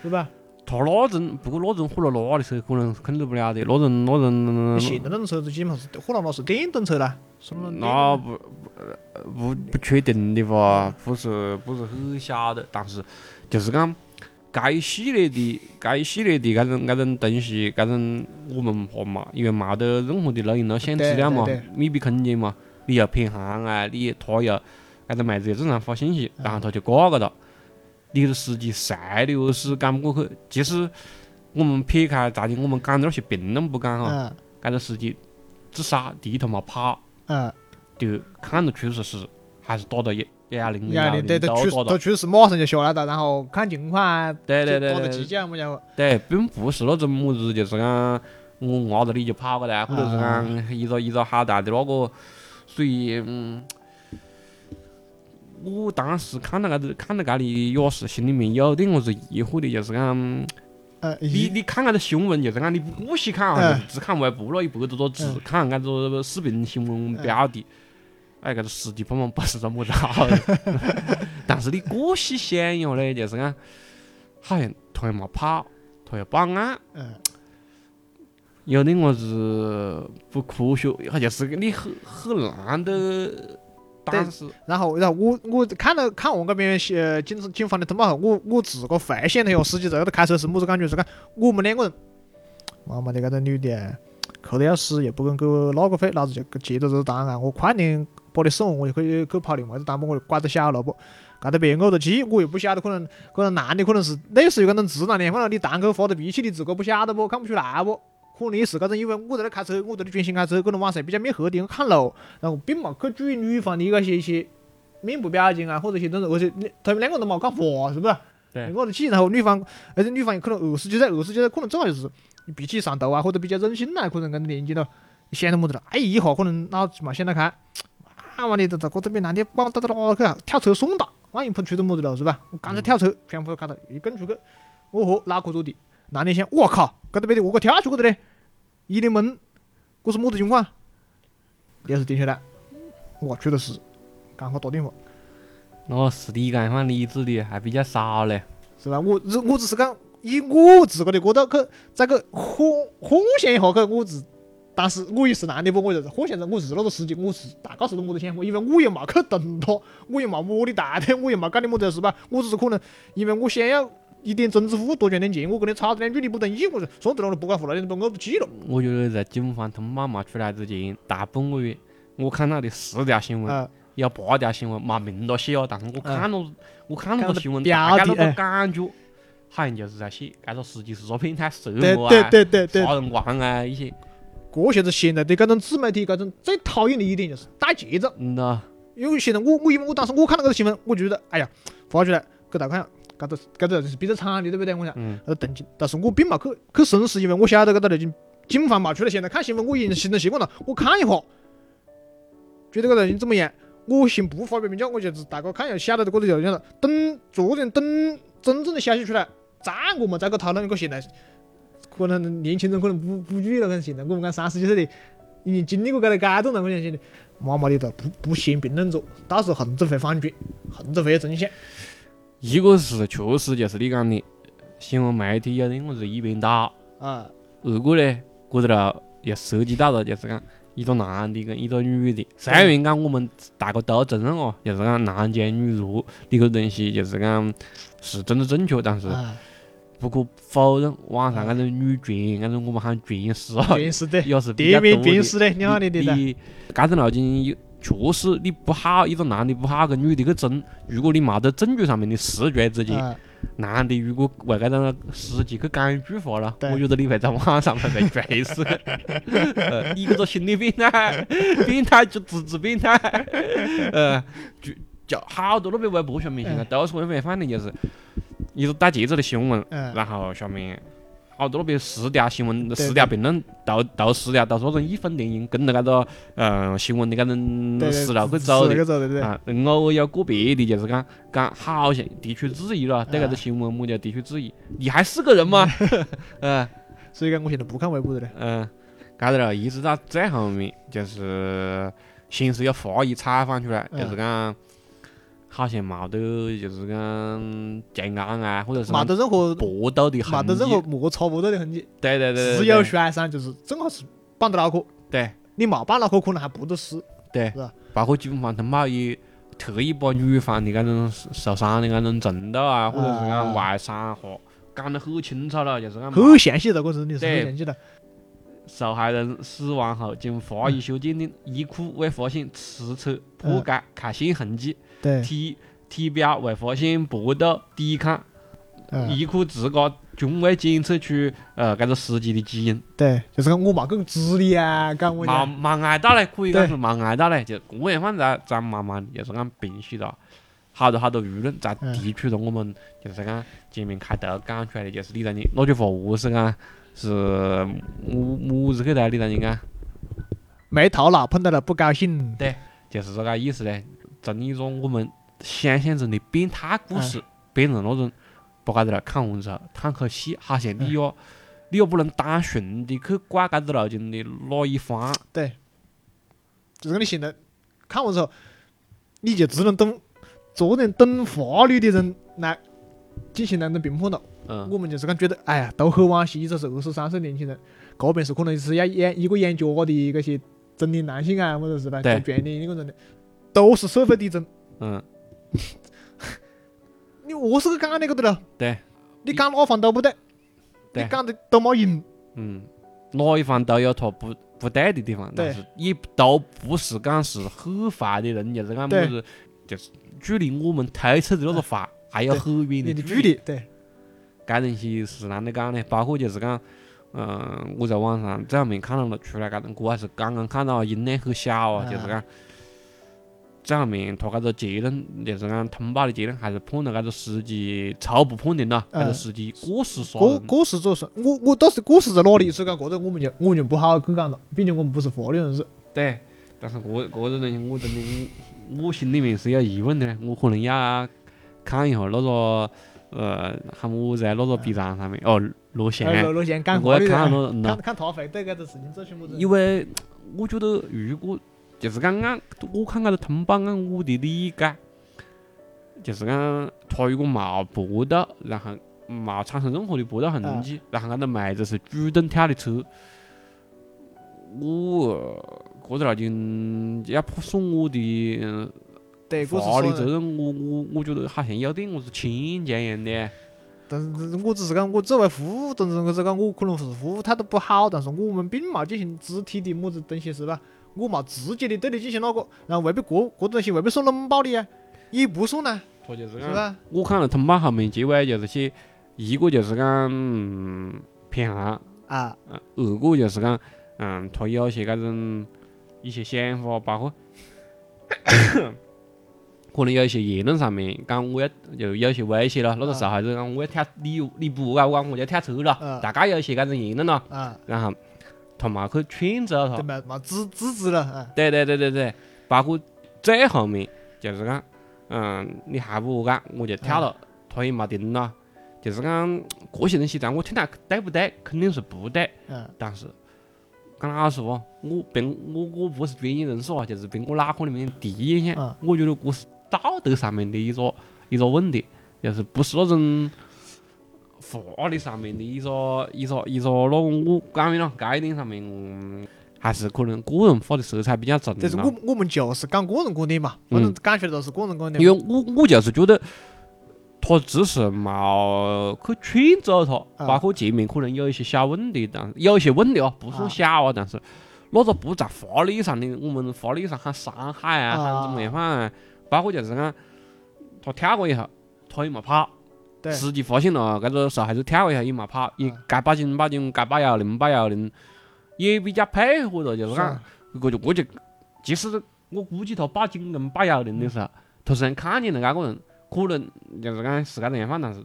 是吧？他那种不过那种火了拉的车可能控制不了的，那种那种现在那种车子基本上是火了，那是电动车啦，是那种电那不不不不确定的吧，不是不是很晓得，但是就是讲该系列的该系列的搿种搿种东西，搿种我们怕嘛，因为没得任何的录音录像资料嘛密闭空间嘛，你要偏航啊，你他要搿个妹子又正常发信息，然后他就挂个了，你这个司机晒的又是赶不过去，即使我们撇开咋的，我们讲那些评论不讲哈，嗯搿个司机至少地头没跑。嗯，就看得出实是还是打到幺幺零幺零对，都他确实确实马上就下来了，然后看情况，对对对打到对机甲么家伙，对，并不是那种么子，就是讲我压着你就跑过来，或者是啊讲一个一个好大的那个，所以嗯，我当时看到搿个看到搿里也是，心里面有点么子疑惑的，就是讲呃，你你看搿个新闻，就是讲你不仔细看啊，只看微博那一百多个字嗯，看搿个视频新闻标题，哎，搿个司机帮忙不是这么子好的。但是你过细想一下嘞，就是讲，好像他又没跑，他又报案，嗯有点么子不科学，好像是你很很难的。当时，然后，然后我我看到看完搿边呃警警方的通报后，我我自个回想了一下，司机在搿头开车是么子感觉？是讲我们两个人，妈妈的搿个女的抠得要死，又不肯给我拉个费，老子就接着这个单啊，我快点把你送完，我就可以去跑另外一个单，把我就拐到小路不？搿头别人怄着气，我又不晓得，可能可能男的可能是类似于搿种直男的，可能你堂口发的脾气，你自个不晓得不，看不出来不？可能也是搿种，因为我在那开车，我在那专心开车，可能晚上比较没黑的，我看路，然后并没去注意女方的搿些一些面部表情啊，或者一些东西，而且你他们两个都没讲话，是不是？对我着气，然后女方，而且女方可能二十几岁，二十几岁可能正好就是脾气上头啊，或者比较任性啊，可能搿种年纪了，想到么子了？哎，一下可能脑子嘛想得开，妈妈的，这这这边男的把我带到哪去啊？跳车送哒，万一碰出点么子了是吧？我干脆跳车，全部开到一跟出去，我和脑壳男的想，我靠，搿头边的我个跳出去的嘞，一脸懵，我是么子情况？也是停下来，我出了事，赶快打电话，那是你讲话理智的还比较少嘞。是吧？我只我只是讲以我自个的角度去，再去幻幻想一下去，我是，但是我也是男的不，我就是幻想着我是那个司机，我是大概是么子想法，因为我又没去动他，我又没摸你大腿，我又没干你么子是吧？我只是可能因为我想要一点增值服，多赚点钱，我跟你吵了两句，你不同意，我说算得了，不管胡了你把我气了。我觉得在警方通报没出来之前，大半个月我看到的十条新闻，啊，有八条新闻没明着写哦，但是我看了，我看了看了个新闻，标大概那个感觉，好像就是在写这个司机是个变态色对魔啊、对对对对，杀人狂啊一些，这些是现在的这种自媒体这种最讨厌的一点就是带节奏。嗯呐，因为现在我我因为我当时我看到搿个新闻，我就觉得哎呀发出来给大家看，搿个搿个是比较惨的，对不对？我讲嗯，呃动静，但是我并没去去深思，因为我晓得搿个已经警方冇出来。现在看新闻我已经形成习惯了，我看一下，觉得搿个人怎么样，我先不发表评价，我就是大家看一下晓得的搿个就行了。等昨天等真正的消息出来，再我们再去讨论。搿现在可能年轻人可能不不注意了，可能现在我们讲三十几岁的已经经历过搿个阶段了，我相信的。妈妈的都不不先评论着，到时候横着会反转，横着会有真相。一个是确实就是你讲的，新闻媒体有点么子一边倒，啊，二个呢，搿头头又涉及到了就是讲一个男的跟一个女的，虽然讲我们大家都承认哦，就是讲男强女弱的个东西，就是讲是真的正确，但是啊，不可否认，网上那种女权，那种我们喊权势啊，电视的，也是比较多的电视的，你好的的的，你搿种路径有确实你不好，一个男的不好跟女的去争，如果你没得证据上面的实锤直接，啊，男的如果为搿种事迹去讲一句话了，我觉得你会在网上会被锤死。呃，一个做心理变态，变态就治治变态，呃，就就好多那边微博上面现在嗯。都是微博反正就是一个打节奏的新闻，嗯，然后下面好多都被十条新闻、对十条评论都都十条都说成一分电影，跟着搿个嗯新闻的搿种对思路去走的。啊，偶尔有个别的就是讲讲好像提出质疑了，对搿啊个新闻么就提出质疑，你还是个人吗？嗯所以讲我现在不看微博的了，嗯，搿个了，一直到最后面就是形势有法医采访出来，嗯就是讲好像冇得就是讲结案啊，或者是冇得任何搏斗的痕迹冇得任何。摩擦搏斗的痕迹，对对对对，只有摔伤，就是正好是绊到脑壳，对。你冇绊脑壳可能还不得死，对。是吧，包括警方通报也特意把女方的搿种受伤的搿种程度啊，或者是啊讲外伤和讲得很清楚了，就是讲很详细的，我真的是对。很详细的，受害人死亡后，经法医修鉴定，衣裤未发现撕扯、破解、开线痕迹，对，体体表未发现搏斗、抵抗，嗯，衣裤自家均未检测出呃搿个司机的基因，对，就是讲我没更智力啊，讲我冇讲，冇挨到嘞，可以讲对是冇挨到嘞，就个人放在在慢慢就是讲平息了。好多好多舆论才嗯提出了我们就是讲前面开头讲出来的，就是你当你那句话何是讲是么么子去的？你当你讲？没头脑碰到了不高兴，对就是这个意思嘞。从一种我们想象中的变态故事，变成那种把搿个来看完之后叹口气，好像你也你也不能单纯的去怪搿个路径的哪一方。对就是讲你现在看完之后，你就只能等做点等法律的人来进行那种评判了。嗯我们就是讲觉得，哎呀，都很惋惜，一个是二十三岁年轻人，这边是可能是要养一个养家的这些中年男性啊，或者是吧，对就全年一个人的，都是社会底层。嗯，你何是个讲那个的了？对，你讲哪方都不对，对你讲的都没赢。嗯，哪一方都有他不不对的地方，但是也都不是讲是很坏的人，就是讲么子，就是距离我们推测的那个坏还有很远的距离。对，该东西是啷个讲呢？包括就是讲，嗯，我在网上最后面看到了出来搿种，我还是刚刚看到，音量很小啊，啊就是讲，最后面他搿个结论，就是讲通报的结论，还是判了搿个司机初步判定了，搿个嗯司机过失杀过人。过失做是，我我当时过失在哪里？所以讲这个我们就我们就不好去讲了，毕竟我们不是法律人士。对，但是搿搿种东西，我真的我心里面是有疑问的，我可能要看一下那个呃，喊么子啊？那个 B 站上面哦，录像，呃，录像讲我要的，看 看看他会对搿个事情做些么子。因为我觉得，如果就是讲按我看搿个通报，按我的理解，就是讲他如果冇搏斗，然后冇产生任何的搏斗痕迹，然后搿个妹子是主动跳的车，我搿个事情要算我的法律。责任，我我我觉得好像有点我是牵强样的。但是我只是讲，我作为服务，但是我是讲我可能是服务态度不好，但是我们并冇进行肢体的么子东西是吧？我冇直接的对你进行那个，然后未必过过东西未必算冷暴力啊，也不算呐，他就是讲，我看了通报后面结尾就是写，一个就是讲嗯偏寒。啊，二个就是讲，嗯，他有些搿种一些想法，包括可能有一些言论上面讲我要就有些威胁了，那个受害者讲我要跳，你你不啊，我讲我就跳车了，大概有些搿种言论咯，然后他冇去劝阻他对，嘛嘛制制止了啊，对对对对对，包括最后面就是讲，嗯，你还不讲，我就跳了，他也冇停了，就是讲这些东西在我听来对不对，肯定是不对。嗯，但是讲老实话，我凭我我不是专业人士啊，就是凭我脑壳里面第一印象，嗯我觉得这是道德上面的一个一个问题，就是不是那种法律上面的一个一个一个那种我讲明了这一点上面，嗯还是可能个人化的色彩比较重但是了我我们就是讲个人观点嘛，嗯。反正讲出来都是个人观点因为。我我就是觉得他只是冇去圈走了他，啊。包括前面可能有一些小问题，但有一些问题哦，不算小啊，但是那个不在法律上的，我们法律上喊伤害啊，啊。喊怎么样啊，包括就是讲他跳过以后，他也没跑，对实际发现了搿个受害者跳过以后也没跑，也啊该报警报警，该报幺幺零报幺幺零，也比较配合的，就是讲是。我就我就，即使我估计他报警跟报幺幺零的时候，他虽然看见了搿个人，可能就是讲是搿个样范，但是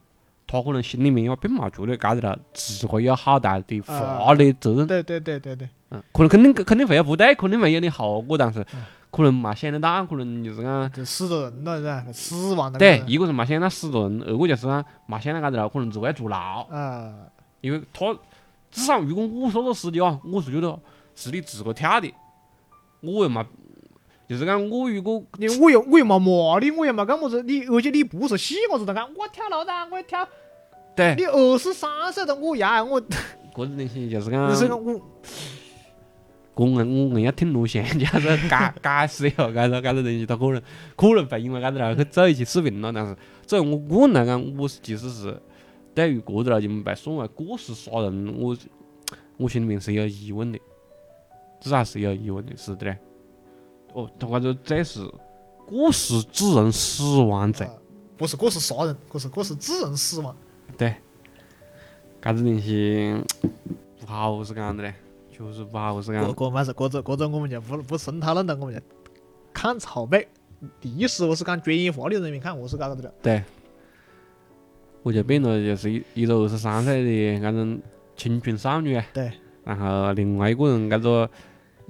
他可能心里面因为并没觉得搿个了，是会有好大的法律责任。对对对对对，嗯，可能肯定肯定会有不对，肯定会有点后果，但是嗯可能嘛想得到，可能就是讲。就死着人了是吧？死亡的对，一个是嘛想到死着人，二个就是讲嘛想到搿个了，可能只会坐牢，啊，因为他至少如果我说个司机啊，我是觉得是你自个跳的，我又嘛，就是讲我如果因为我又我又没骂你，我又没干么子，你而且你不是细伢子的讲，我跳楼的，我跳，对你二十三岁的我呀，我搿种东西就是讲就，是个我我硬我硬要听录像，就是解解释以后，搿个搿个东西，他可能可能会因为搿个了去做一些视频了，但是。作为我个人来讲，我是。其实是。对于搿个了就被算为过失杀人，我我心里面是。有疑问的，至少是。有疑问的，是。的嘞。哦，他搿个这是。过失致人死亡罪，不是。过失杀人，过是。过失致人死亡。对搿子东西不好是。搿样子嘞，确实不好是搿样子。过过没事，过这过这我们就不不深讨论了，我们就看草背。第一时我是讲专业法律人员看我是搞个的了。对，我就变了，就是一一个二十三岁的那种青春少女啊。对。然后另外一个人，搿个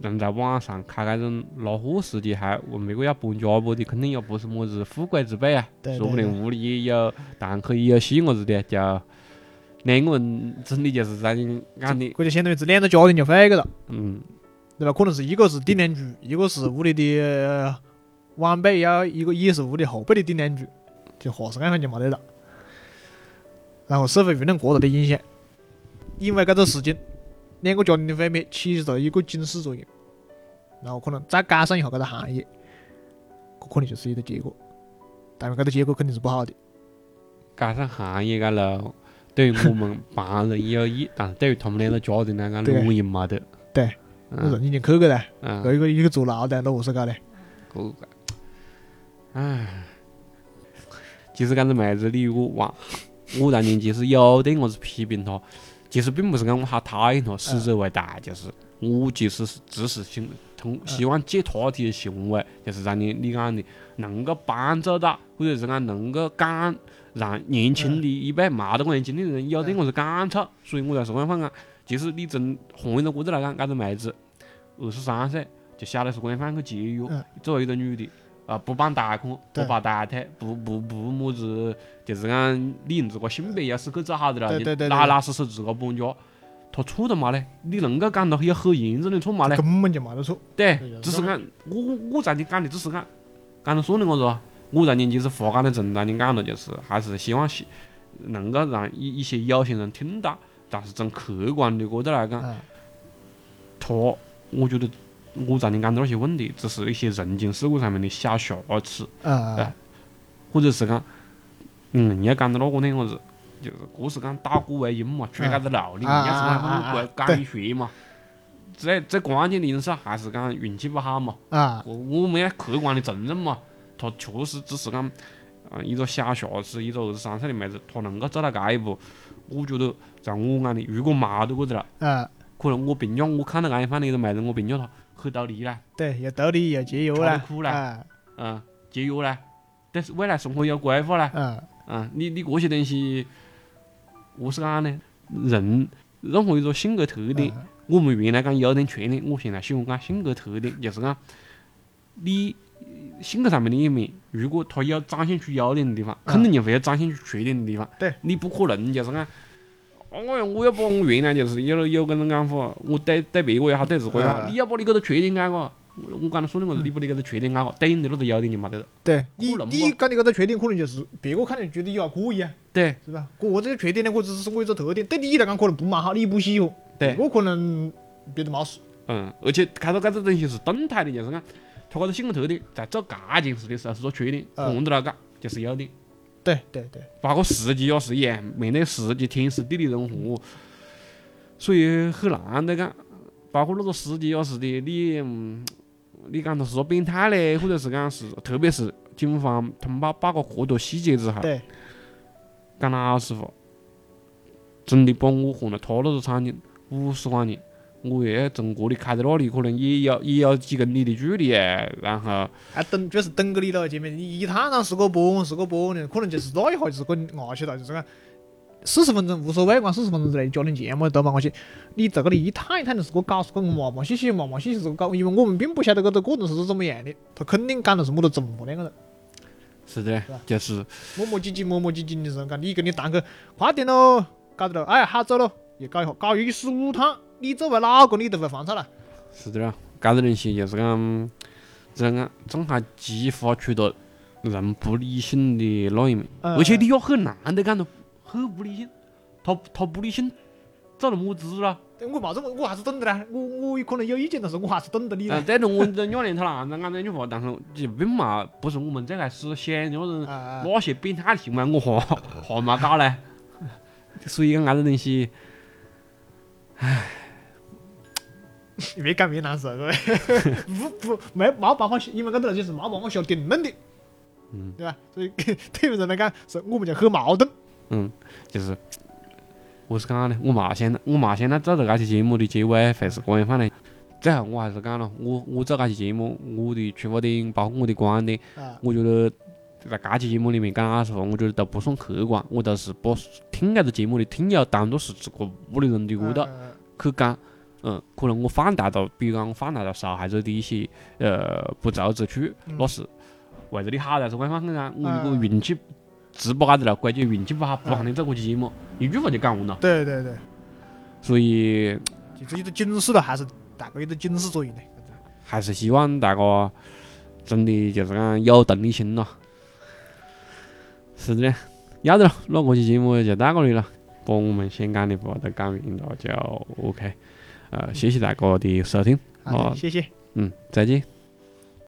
人在网上开搿种拉货司的，还问别个要搬家不的，肯定也不是么子富贵之辈啊，对说不定屋里有堂客也有细伢子的，就两个人真的就是在你眼里，这就相当于是两个家庭就毁个了，嗯，对吧？可能是一个是顶梁柱，一个是屋里的呃晚辈，要一个也是屋里后辈的顶梁柱，就何是安分就没得了。然后社会舆论过大的影响，因为这个事情，两个家庭的毁灭起到一个警示作用，然后可能再改善一下这个行业，这可能就是一个结果。但是这个结果肯定是不好的。改善行业搿了，对于我们旁人有益，但是对于他们两个家庭来讲，对容易没得。对，嗯人已经去个了，嗯。一个一个坐牢的，那何是搞的？搿个，唉，其实搿个妹子你如果往我当年其实有对我是批评她，其实并不是讲我好讨厌她，实则为大，就是我其实是只是想通希望借她的行为，就是让你你讲的能够帮助到，或者是讲能够感让年轻的一辈没得搿样经历的人有对我是感触，所以我才是这样讲。其实你从换一个角度来讲，搿个妹子二十三岁就晓得是这样放去节约嗯，作为一个女的。啊，不办贷款，不对扒大腿，不不不么子，就是讲利用自个性别要是去做好的了，你老老实实自个搬家，他错都没嘞，你能够讲到有很严重的错没嘞？根本就没得错。对只是讲我我在你讲的只是讲，讲到算的我说，我在你其实话讲的正当的讲了，就是还是希望是能够让一一些有心人听到，但是从客观的角度来讲，嗯，他我觉得我在你讲的那些问题，只是一些人情世故上面的小瑕疵。啊对或者是讲，嗯，要讲到那个那个字，就是这是讲打鼓为因嘛，缺搿个路，你啊硬是讲我赶学嘛。最最关键的因素还是讲运气不好嘛，啊，我我们要客观的承认嘛，他确实只是讲，啊一个小瑕疵，一个二十三岁的妹子，她能够走到这一步，我觉得在我眼里，如果没得过子了，啊，可能我评价我看到安样范的一个妹子，我评价她很独立啦，对，又独立又节约啦苦，啦啊嗯，节约啦，但是未来生活有规划啦。啊，啊，你你这些东西，何是讲呢？人任何一个性格特点，啊我们原来讲优点缺点，我现在喜欢讲性格特点，就是讲你性格上面的一面，如果他有展现出优点的地方，肯定就会有展现出缺点的地方。对，你不可能就是讲。哦，我我要把我原来就是有有搿种讲法，我对对别个也好，对自个也好，啊你要把你搿个缺点改个，我我讲的说的我是你把你搿个缺点改个，对应的那个优点就没得了。对你你讲的搿个缺点，可能就是别个看着觉得也还可以啊，对是吧？我这个缺点呢，我只是我一个特点，对你来讲可能不蛮好，你不喜欢，对我可能别的没事，嗯，而且看到搿个东西是动态的，就是讲他搿个性格特点在做搿件事的时候是做缺点，嗯。换到了搿就是优点。对对对，包括实际也是一样，面对实际天时地利人和，所以很难得讲。包括那个实际也是的，你嗯，你讲他是说变态嘞，或者是讲是，特别是警方他们把把个过多细节之后，对，讲老实话，真的把我和了他那个场景五十块钱，我也从这里开到那里，可能也要也要几公里的距离，然后还等就是等个你咯，前面你一趟上是个坡是个坡的，可能就是那一下就是个压起来，就是讲四十分钟无所谓，光四十分钟之内家庭见嘛都没关系。你在这里一趟一趟的是个搞，是个麻麻兮兮麻麻兮兮是个搞，因为我们并不晓得这个过程是怎么样的，他肯定讲的是么多重两个人，是的，就是磨磨唧唧磨磨唧唧的时候，讲你跟你堂客快点喽，搞得了，哎好走咯，又搞一下，搞一十五趟，你作为哪个你都会犯错了。是的了，搞个东西就是讲，只能讲正好激发出了人不理性的那一面，嗯而且你要很难得讲到很不理性，他他不理性，找了么子了？我冇子我我还是懂的啦，我我可能有意见，但是我还是懂得你嗯，呢。对着我这两年他那样讲这句话，但是就并嘛不是我们最开始想的那种啊，那些变态的行为，我哈哈嘛搞嘞。所以讲这东西，越讲越难受，各位。不不没没办法，因为搿个就是没办法下定论的，嗯对吧？所以对于人来讲，是我们就很矛盾。嗯，就是我是讲的，我嘛现在我嘛现在做这个期节目的结尾会是这样放的。最后我还是讲了，我我做这期节目，我的出发点包括我的观点，啊，我觉得在这期节目里面讲老实话，我觉得都不算客观，我都是把听这个节目的听友当做是这个屋里人的屋头嗯去讲。嗯，可能我放大到，比如讲我放大到受害者的一些呃不足之处，嗯那是为了你好，但是我方讲，我如果嗯运气直播高头了，关键运气不好，不可能做这期节目，一句话就讲完了。对对对，所以就是有点警示了，还是大概有点警示作用的。还是希望大家真的就是讲有同理心咯。是的，要得了，那这期节目就到这里了，把我们想讲的话都讲明了就 OK。呃，谢谢大家的收听，好谢谢。嗯，再见。